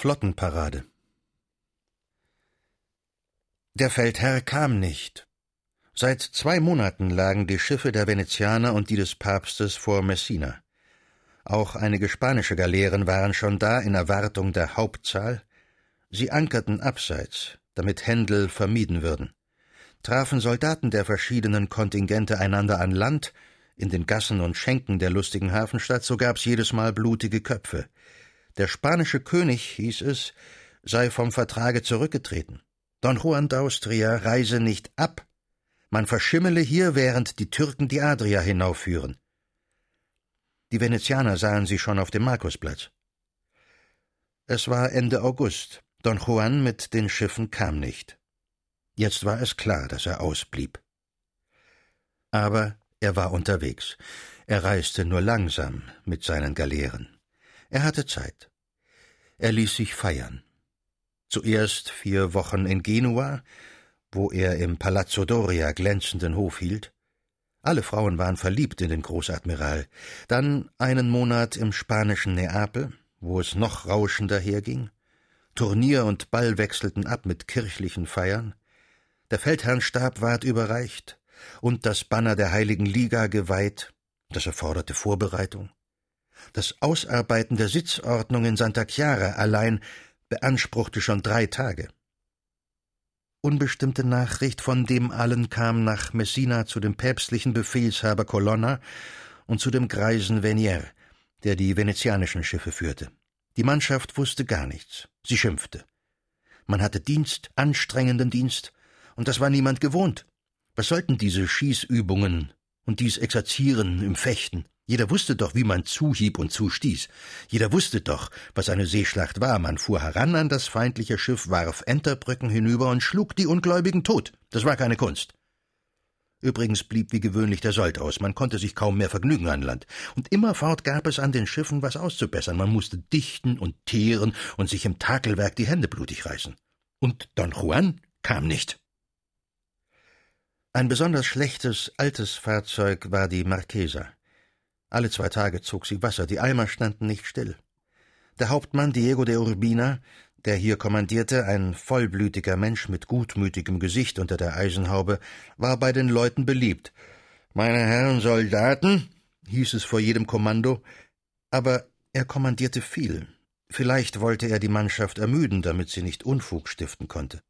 Flottenparade Der Feldherr kam nicht. Seit zwei Monaten lagen die Schiffe der Venezianer und die des Papstes vor Messina. Auch einige spanische Galeeren waren schon da in Erwartung der Hauptzahl. Sie ankerten abseits, damit Händel vermieden würden. Trafen Soldaten der verschiedenen Kontingente einander an Land, in den Gassen und Schenken der lustigen Hafenstadt, so gab's jedes Mal blutige Köpfe. Der spanische König, hieß es, sei vom Vertrage zurückgetreten. Don Juan d'Austria reise nicht ab. Man verschimmele hier, während die Türken die Adria hinaufführen. Die Venezianer sahen sie schon auf dem Markusplatz. Es war Ende August. Don Juan mit den Schiffen kam nicht. Jetzt war es klar, dass er ausblieb. Aber er war unterwegs. Er reiste nur langsam mit seinen Galeeren. Er hatte Zeit. Er ließ sich feiern. Zuerst vier Wochen in Genua, wo er im Palazzo Doria glänzenden Hof hielt. Alle Frauen waren verliebt in den Großadmiral. Dann einen Monat im spanischen Neapel, wo es noch rauschender herging. Turnier und Ball wechselten ab mit kirchlichen Feiern. Der Feldherrnstab ward überreicht und das Banner der Heiligen Liga geweiht. Das erforderte Vorbereitung. Das Ausarbeiten der Sitzordnung in Santa Chiara allein beanspruchte schon drei Tage. Unbestimmte Nachricht von dem allen kam nach Messina zu dem päpstlichen Befehlshaber Colonna und zu dem greisen Venier, der die venezianischen Schiffe führte. Die Mannschaft wusste gar nichts. Sie schimpfte. Man hatte Dienst, anstrengenden Dienst, und das war niemand gewohnt. Was sollten diese Schießübungen und dies Exerzieren im Fechten? Jeder wusste doch, wie man zuhieb und zustieß. Jeder wusste doch, was eine Seeschlacht war. Man fuhr heran an das feindliche Schiff, warf Enterbrücken hinüber und schlug die Ungläubigen tot. Das war keine Kunst. Übrigens blieb wie gewöhnlich der Sold aus. Man konnte sich kaum mehr vergnügen an Land. Und immerfort gab es an den Schiffen was auszubessern. Man musste dichten und teeren und sich im Takelwerk die Hände blutig reißen. Und Don Juan kam nicht. Ein besonders schlechtes, altes Fahrzeug war die Marquesa. Alle zwei Tage zog sie Wasser, die Eimer standen nicht still. Der Hauptmann Diego de Urbina, der hier kommandierte, ein vollblütiger Mensch mit gutmütigem Gesicht unter der Eisenhaube, war bei den Leuten beliebt. Meine Herren Soldaten, hieß es vor jedem Kommando, aber er kommandierte viel. Vielleicht wollte er die Mannschaft ermüden, damit sie nicht Unfug stiften konnte.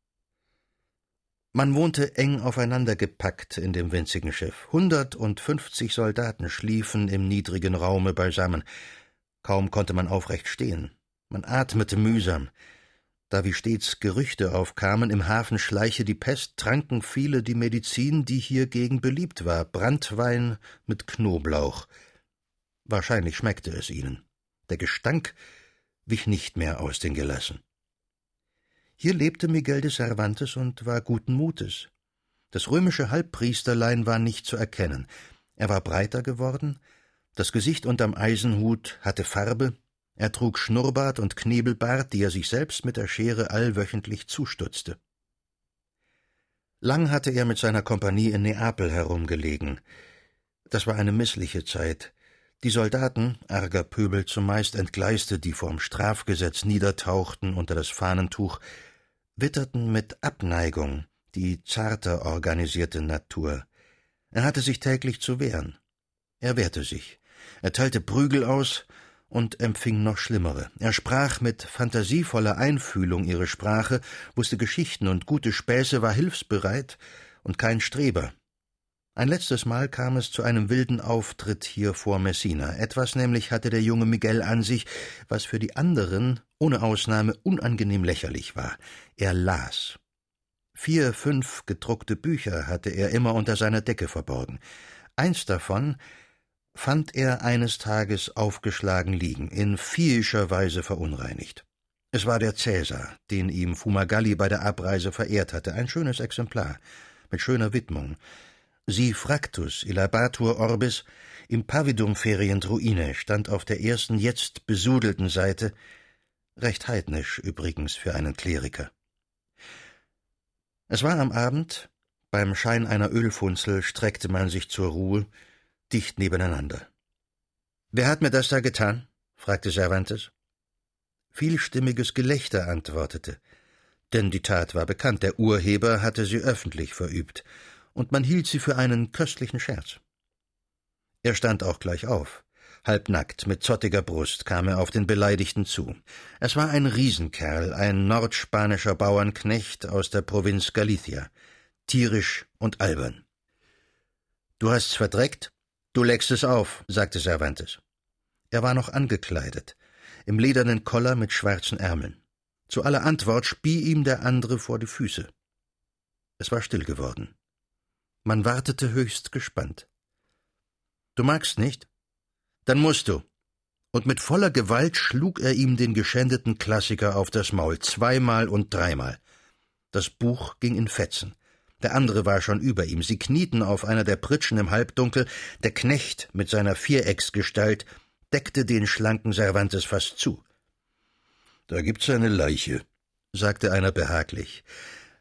Man wohnte eng aufeinander gepackt in dem winzigen Schiff. Hundertundfünfzig Soldaten schliefen im niedrigen Raume beisammen. Kaum konnte man aufrecht stehen. Man atmete mühsam. Da wie stets Gerüchte aufkamen, im Hafen schleiche die Pest, tranken viele die Medizin, die hiergegen beliebt war, Brandwein mit Knoblauch. Wahrscheinlich schmeckte es ihnen. Der Gestank wich nicht mehr aus den Gelassen. Hier lebte Miguel de Cervantes und war guten Mutes. Das römische Halbpriesterlein war nicht zu erkennen. Er war breiter geworden, das Gesicht unterm Eisenhut hatte Farbe, er trug Schnurrbart und Knebelbart, die er sich selbst mit der Schere allwöchentlich zustutzte. Lang hatte er mit seiner Kompanie in Neapel herumgelegen. Das war eine missliche Zeit. Die Soldaten, arger Pöbel zumeist Entgleiste, die vorm Strafgesetz niedertauchten unter das Fahnentuch, witterten mit Abneigung die zarter organisierte Natur. Er hatte sich täglich zu wehren. Er wehrte sich. Er teilte Prügel aus und empfing noch schlimmere. Er sprach mit fantasievoller Einfühlung ihre Sprache, wusste Geschichten und gute Späße, war hilfsbereit und kein Streber. Ein letztes Mal kam es zu einem wilden Auftritt hier vor Messina. Etwas nämlich hatte der junge Miguel an sich, was für die anderen ohne Ausnahme unangenehm lächerlich war. Er las. Vier, fünf gedruckte Bücher hatte er immer unter seiner Decke verborgen. Eins davon fand er eines Tages aufgeschlagen liegen, in viehischer Weise verunreinigt. Es war der Cäsar, den ihm Fumagalli bei der Abreise verehrt hatte, ein schönes Exemplar, mit schöner Widmung. Si fractus illabatur orbis im Pavidum ferient ruine stand auf der ersten jetzt besudelten Seite, recht heidnisch übrigens für einen Kleriker. Es war am Abend, beim Schein einer Ölfunzel streckte man sich zur Ruhe, dicht nebeneinander. Wer hat mir das da getan? fragte Cervantes. Vielstimmiges Gelächter antwortete. Denn die Tat war bekannt, der Urheber hatte sie öffentlich verübt, und man hielt sie für einen köstlichen Scherz. Er stand auch gleich auf. Halbnackt, mit zottiger Brust kam er auf den Beleidigten zu. Es war ein Riesenkerl, ein nordspanischer Bauernknecht aus der Provinz Galicia, tierisch und albern. Du hast's verdreckt? Du leckst es auf, sagte Cervantes. Er war noch angekleidet, im ledernen Koller mit schwarzen Ärmeln. Zu aller Antwort spie ihm der andere vor die Füße. Es war still geworden. Man wartete höchst gespannt. Du magst nicht? Dann musst du. Und mit voller Gewalt schlug er ihm den geschändeten Klassiker auf das Maul, zweimal und dreimal. Das Buch ging in Fetzen. Der andere war schon über ihm. Sie knieten auf einer der Pritschen im Halbdunkel. Der Knecht mit seiner Vierecksgestalt deckte den schlanken Cervantes fast zu. Da gibt's eine Leiche, sagte einer behaglich.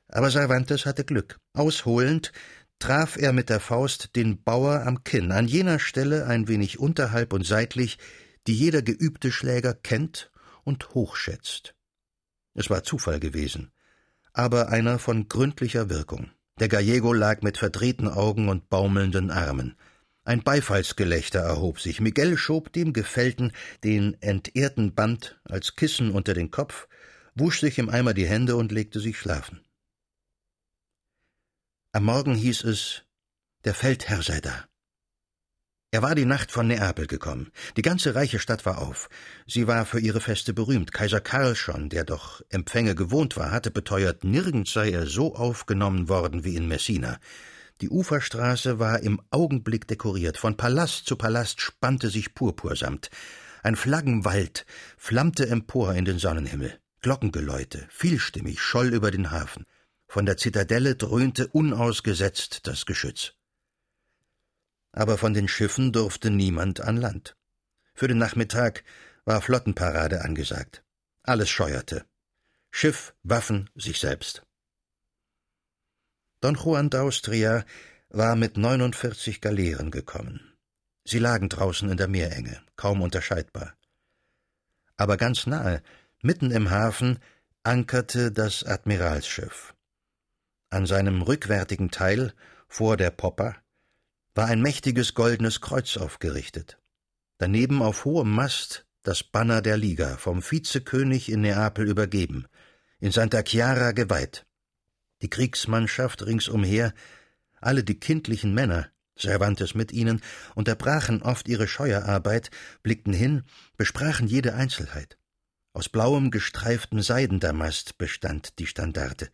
Aber Cervantes hatte Glück. Ausholend traf er mit der Faust den Bauer am Kinn, an jener Stelle ein wenig unterhalb und seitlich, die jeder geübte Schläger kennt und hochschätzt. Es war Zufall gewesen, aber einer von gründlicher Wirkung. Der Gallego lag mit verdrehten Augen und baumelnden Armen. Ein Beifallsgelächter erhob sich. Miguel schob dem Gefällten den entehrten Band als Kissen unter den Kopf, wusch sich im Eimer die Hände und legte sich schlafen. Am Morgen hieß es, der Feldherr sei da. Er war die Nacht von Neapel gekommen. Die ganze reiche Stadt war auf. Sie war für ihre Feste berühmt. Kaiser Karl schon, der doch Empfänge gewohnt war, hatte beteuert, nirgends sei er so aufgenommen worden wie in Messina. Die Uferstraße war im Augenblick dekoriert. Von Palast zu Palast spannte sich Purpursamt. Ein Flaggenwald flammte empor in den Sonnenhimmel. Glockengeläute, vielstimmig, scholl über den Hafen. Von der Zitadelle dröhnte unausgesetzt das Geschütz. Aber von den Schiffen durfte niemand an Land. Für den Nachmittag war Flottenparade angesagt. Alles scheuerte. Schiff, Waffen, sich selbst. Don Juan d'Austria war mit 49 Galeeren gekommen. Sie lagen draußen in der Meerenge, kaum unterscheidbar. Aber ganz nahe, mitten im Hafen, ankerte das Admiralsschiff. An seinem rückwärtigen Teil, vor der Popper, war ein mächtiges goldenes Kreuz aufgerichtet. Daneben auf hohem Mast das Banner der Liga, vom Vizekönig in Neapel übergeben, in Santa Chiara geweiht. Die Kriegsmannschaft ringsumher, alle die kindlichen Männer, Cervantes mit ihnen, unterbrachen oft ihre Scheuerarbeit, blickten hin, besprachen jede Einzelheit. Aus blauem gestreiftem Seidendamast bestand die Standarte.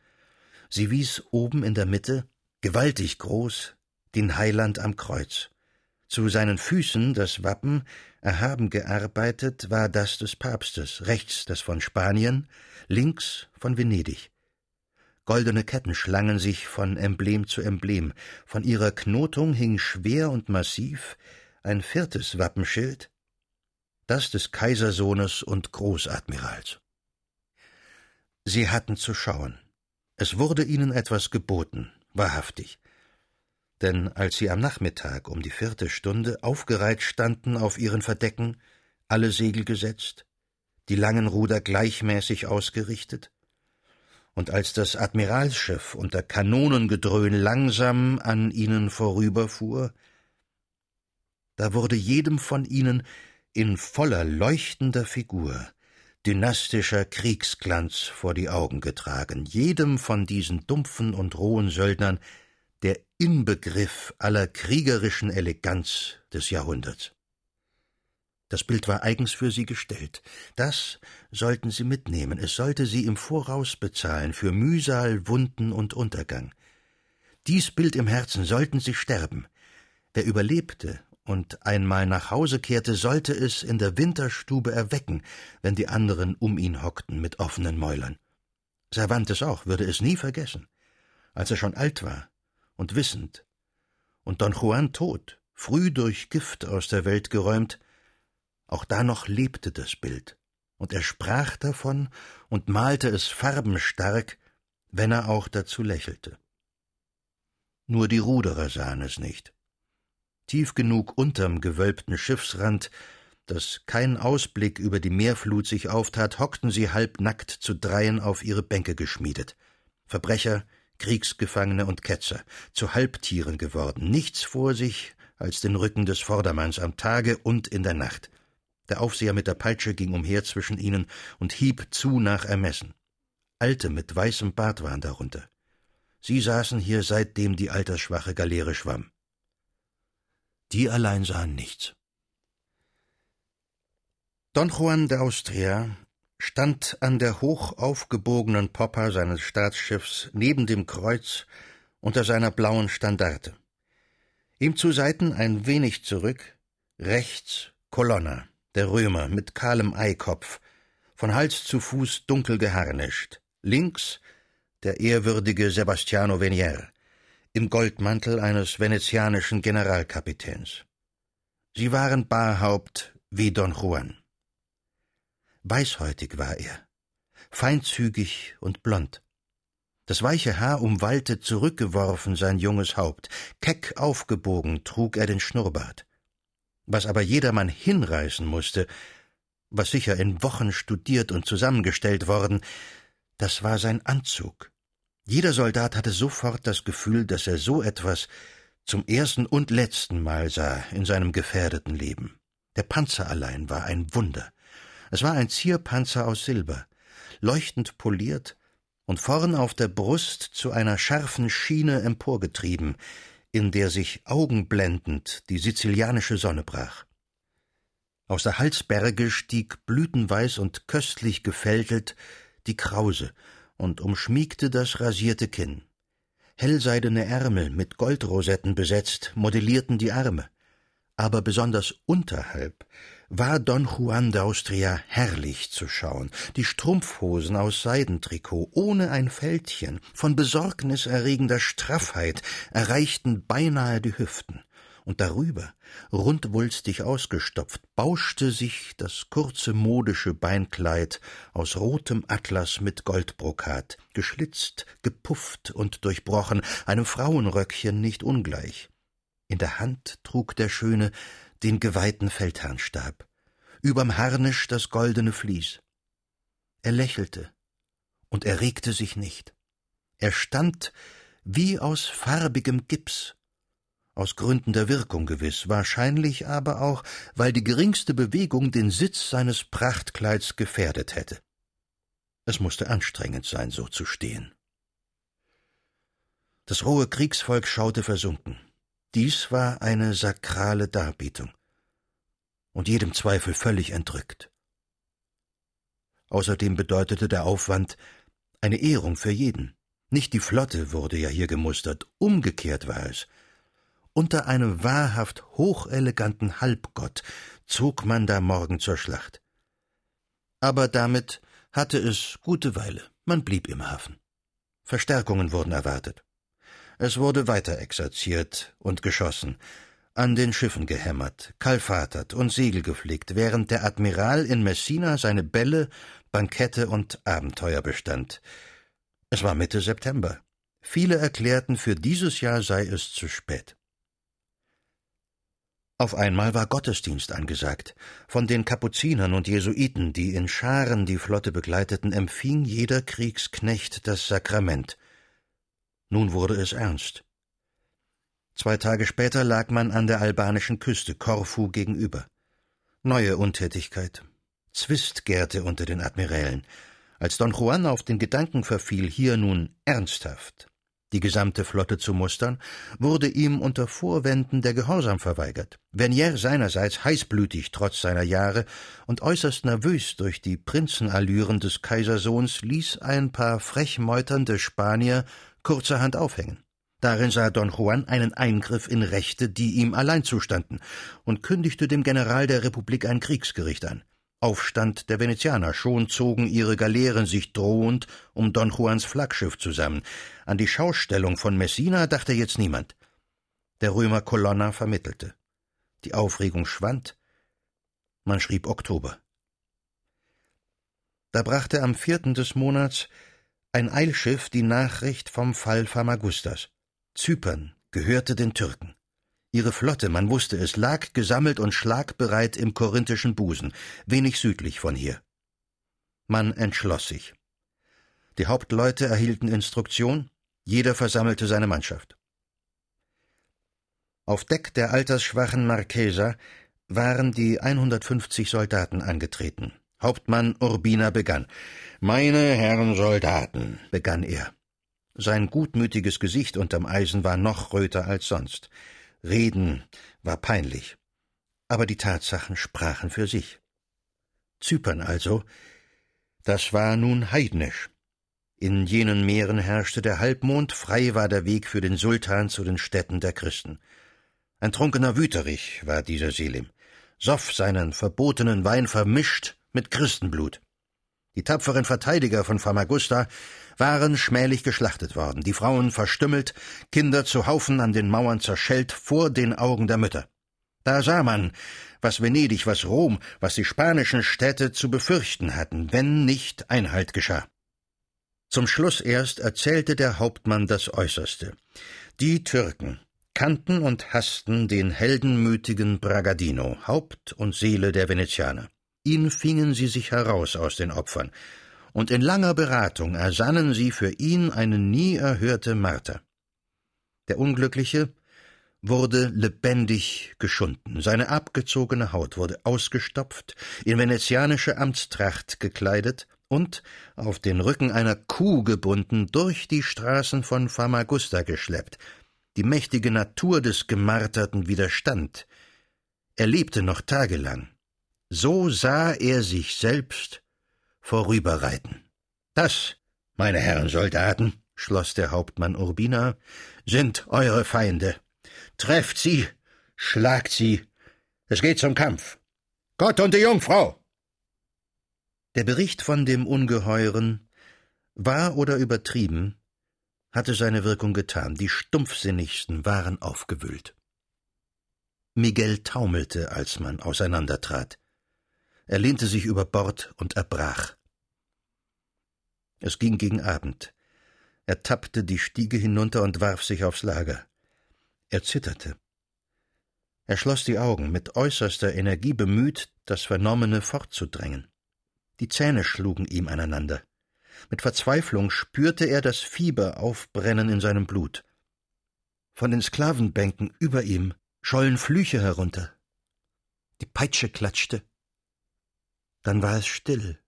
Sie wies oben in der Mitte, gewaltig groß, den Heiland am Kreuz. Zu seinen Füßen das Wappen, erhaben gearbeitet, war das des Papstes, rechts das von Spanien, links von Venedig. Goldene Ketten schlangen sich von Emblem zu Emblem, von ihrer Knotung hing schwer und massiv ein viertes Wappenschild, das des Kaisersohnes und Großadmirals. Sie hatten zu schauen. Es wurde ihnen etwas geboten, wahrhaftig. Denn als sie am Nachmittag um die vierte Stunde aufgereiht standen auf ihren Verdecken, alle Segel gesetzt, die langen Ruder gleichmäßig ausgerichtet, und als das Admiralsschiff unter Kanonengedröhn langsam an ihnen vorüberfuhr, da wurde jedem von ihnen in voller leuchtender Figur dynastischer Kriegsglanz vor die Augen getragen, jedem von diesen dumpfen und rohen Söldnern der Inbegriff aller kriegerischen Eleganz des Jahrhunderts. Das Bild war eigens für sie gestellt. Das sollten sie mitnehmen. Es sollte sie im Voraus bezahlen für Mühsal, Wunden und Untergang. Dies Bild im Herzen sollten sie sterben. Wer überlebte und einmal nach Hause kehrte, sollte es in der Winterstube erwecken, wenn die anderen um ihn hockten mit offenen Mäulern. Cervantes auch würde es nie vergessen. Als er schon alt war und wissend und Don Juan tot, früh durch Gift aus der Welt geräumt, auch da noch lebte das Bild, und er sprach davon und malte es farbenstark, wenn er auch dazu lächelte. Nur die Ruderer sahen es nicht. Tief genug unterm gewölbten Schiffsrand dass kein Ausblick über die Meerflut sich auftat, hockten sie halbnackt zu dreien auf ihre Bänke geschmiedet. Verbrecher, Kriegsgefangene und Ketzer, zu Halbtieren geworden, nichts vor sich als den Rücken des Vordermanns am Tage und in der Nacht. Der Aufseher mit der Peitsche ging umher zwischen ihnen und hieb zu nach Ermessen. Alte mit weißem Bart waren darunter. Sie saßen hier, seitdem die altersschwache Galeere schwamm. Die allein sahen nichts. Don Juan de Austria stand an der hoch aufgebogenen Popper seines Staatsschiffs neben dem Kreuz unter seiner blauen Standarte. Ihm zu Seiten ein wenig zurück, rechts Colonna, der Römer mit kahlem Eikopf, von Hals zu Fuß dunkel geharnischt, links der ehrwürdige Sebastiano Venier, im Goldmantel eines venezianischen Generalkapitäns. Sie waren Barhaupt wie Don Juan. Weißhäutig war er, feinzügig und blond. Das weiche Haar umwallte zurückgeworfen sein junges Haupt, keck aufgebogen trug er den Schnurrbart. Was aber jedermann hinreißen musste, was sicher in Wochen studiert und zusammengestellt worden, das war sein Anzug. Jeder Soldat hatte sofort das Gefühl, dass er so etwas zum ersten und letzten Mal sah in seinem gefährdeten Leben. Der Panzer allein war ein Wunder. Es war ein Zierpanzer aus Silber, leuchtend poliert und vorn auf der Brust zu einer scharfen Schiene emporgetrieben, in der sich augenblendend die sizilianische Sonne brach. Aus der Halsberge stieg blütenweiß und köstlich gefältelt die Krause und umschmiegte das rasierte Kinn. Hellseidene Ärmel mit Goldrosetten besetzt modellierten die Arme, aber besonders unterhalb war Don Juan d'Austria herrlich zu schauen. Die Strumpfhosen aus Seidentrikot, ohne ein Fältchen, von besorgniserregender Straffheit, erreichten beinahe die Hüften und darüber, rundwulstig ausgestopft, bauschte sich das kurze modische Beinkleid aus rotem Atlas mit Goldbrokat, geschlitzt, gepufft und durchbrochen, einem Frauenröckchen nicht ungleich. In der Hand trug der Schöne den geweihten Feldherrnstab, überm Harnisch das goldene Vlies. Er lächelte und er regte sich nicht. Er stand wie aus farbigem Gips aus Gründen der Wirkung gewiss, wahrscheinlich aber auch, weil die geringste Bewegung den Sitz seines Prachtkleids gefährdet hätte. Es musste anstrengend sein, so zu stehen. Das rohe Kriegsvolk schaute versunken. Dies war eine sakrale Darbietung und jedem Zweifel völlig entrückt. Außerdem bedeutete der Aufwand eine Ehrung für jeden. Nicht die Flotte wurde ja hier gemustert, umgekehrt war es. Unter einem wahrhaft hocheleganten Halbgott zog man da morgen zur Schlacht. Aber damit hatte es gute Weile, man blieb im Hafen. Verstärkungen wurden erwartet. Es wurde weiter exerziert und geschossen, an den Schiffen gehämmert, kalfatert und Segel geflickt, während der Admiral in Messina seine Bälle, Bankette und Abenteuer bestand. Es war Mitte September. Viele erklärten, für dieses Jahr sei es zu spät. Auf einmal war Gottesdienst angesagt. Von den Kapuzinern und Jesuiten, die in Scharen die Flotte begleiteten, empfing jeder Kriegsknecht das Sakrament. Nun wurde es ernst. Zwei Tage später lag man an der albanischen Küste Korfu gegenüber. Neue Untätigkeit. Zwist gärte unter den Admirälen. Als Don Juan auf den Gedanken verfiel, hier nun ernsthaft die gesamte Flotte zu mustern, wurde ihm unter Vorwänden der Gehorsam verweigert. Vernier seinerseits heißblütig trotz seiner Jahre und äußerst nervös durch die Prinzenallüren des Kaisersohns ließ ein paar frech meuternde Spanier kurzerhand aufhängen. Darin sah Don Juan einen Eingriff in Rechte, die ihm allein zustanden, und kündigte dem General der Republik ein Kriegsgericht an. Aufstand der Venezianer. Schon zogen ihre Galeeren sich drohend um Don Juans Flaggschiff zusammen. An die Schaustellung von Messina dachte jetzt niemand. Der Römer Colonna vermittelte. Die Aufregung schwand. Man schrieb Oktober. Da brachte am vierten des Monats ein Eilschiff die Nachricht vom Fall Famagustas. Zypern gehörte den Türken. Ihre Flotte, man wusste es, lag gesammelt und schlagbereit im korinthischen Busen, wenig südlich von hier. Man entschloss sich. Die Hauptleute erhielten Instruktion, jeder versammelte seine Mannschaft. Auf Deck der altersschwachen Marquesa waren die 150 Soldaten angetreten. Hauptmann Urbina begann. Meine Herren Soldaten, begann er. Sein gutmütiges Gesicht unterm Eisen war noch röter als sonst. Reden war peinlich. Aber die Tatsachen sprachen für sich. Zypern also, das war nun heidnisch. In jenen Meeren herrschte der Halbmond, frei war der Weg für den Sultan zu den Städten der Christen. Ein trunkener Wüterich war dieser Selim, soff seinen verbotenen Wein vermischt mit Christenblut. Die tapferen Verteidiger von Famagusta waren schmählich geschlachtet worden, die Frauen verstümmelt, Kinder zu Haufen an den Mauern zerschellt vor den Augen der Mütter. Da sah man, was Venedig, was Rom, was die spanischen Städte zu befürchten hatten, wenn nicht Einhalt geschah. Zum Schluss erst erzählte der Hauptmann das Äußerste. Die Türken kannten und hassten den heldenmütigen Bragadino, Haupt und Seele der Venezianer. Ihn fingen sie sich heraus aus den Opfern, und in langer Beratung ersannen sie für ihn eine nie erhörte Marter. Der Unglückliche wurde lebendig geschunden, seine abgezogene Haut wurde ausgestopft, in venezianische Amtstracht gekleidet und, auf den Rücken einer Kuh gebunden, durch die Straßen von Famagusta geschleppt. Die mächtige Natur des Gemarterten widerstand. Er lebte noch tagelang. So sah er sich selbst vorüberreiten. Das, meine Herren Soldaten, schloss der Hauptmann Urbina, sind eure Feinde. Trefft sie, schlagt sie, es geht zum Kampf. Gott und die Jungfrau. Der Bericht von dem Ungeheuren, wahr oder übertrieben, hatte seine Wirkung getan, die Stumpfsinnigsten waren aufgewühlt. Miguel taumelte, als man auseinandertrat. Er lehnte sich über Bord und erbrach. Es ging gegen Abend. Er tappte die Stiege hinunter und warf sich aufs Lager. Er zitterte. Er schloss die Augen, mit äußerster Energie bemüht, das Vernommene fortzudrängen. Die Zähne schlugen ihm aneinander. Mit Verzweiflung spürte er das Fieber aufbrennen in seinem Blut. Von den Sklavenbänken über ihm schollen Flüche herunter. Die Peitsche klatschte. Dann war es still.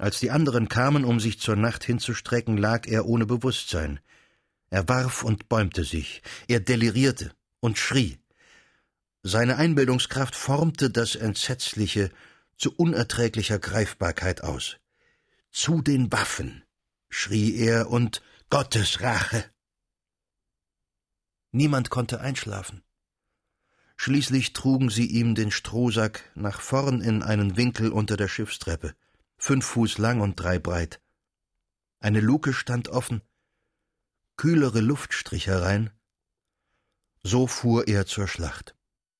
Als die anderen kamen, um sich zur Nacht hinzustrecken, lag er ohne Bewusstsein. Er warf und bäumte sich, er delirierte und schrie. Seine Einbildungskraft formte das Entsetzliche zu unerträglicher Greifbarkeit aus. Zu den Waffen, schrie er, und Gottes Rache. Niemand konnte einschlafen. Schließlich trugen sie ihm den Strohsack nach vorn in einen Winkel unter der Schiffstreppe, fünf Fuß lang und drei breit. Eine Luke stand offen, kühlere Luft strich herein. So fuhr er zur Schlacht.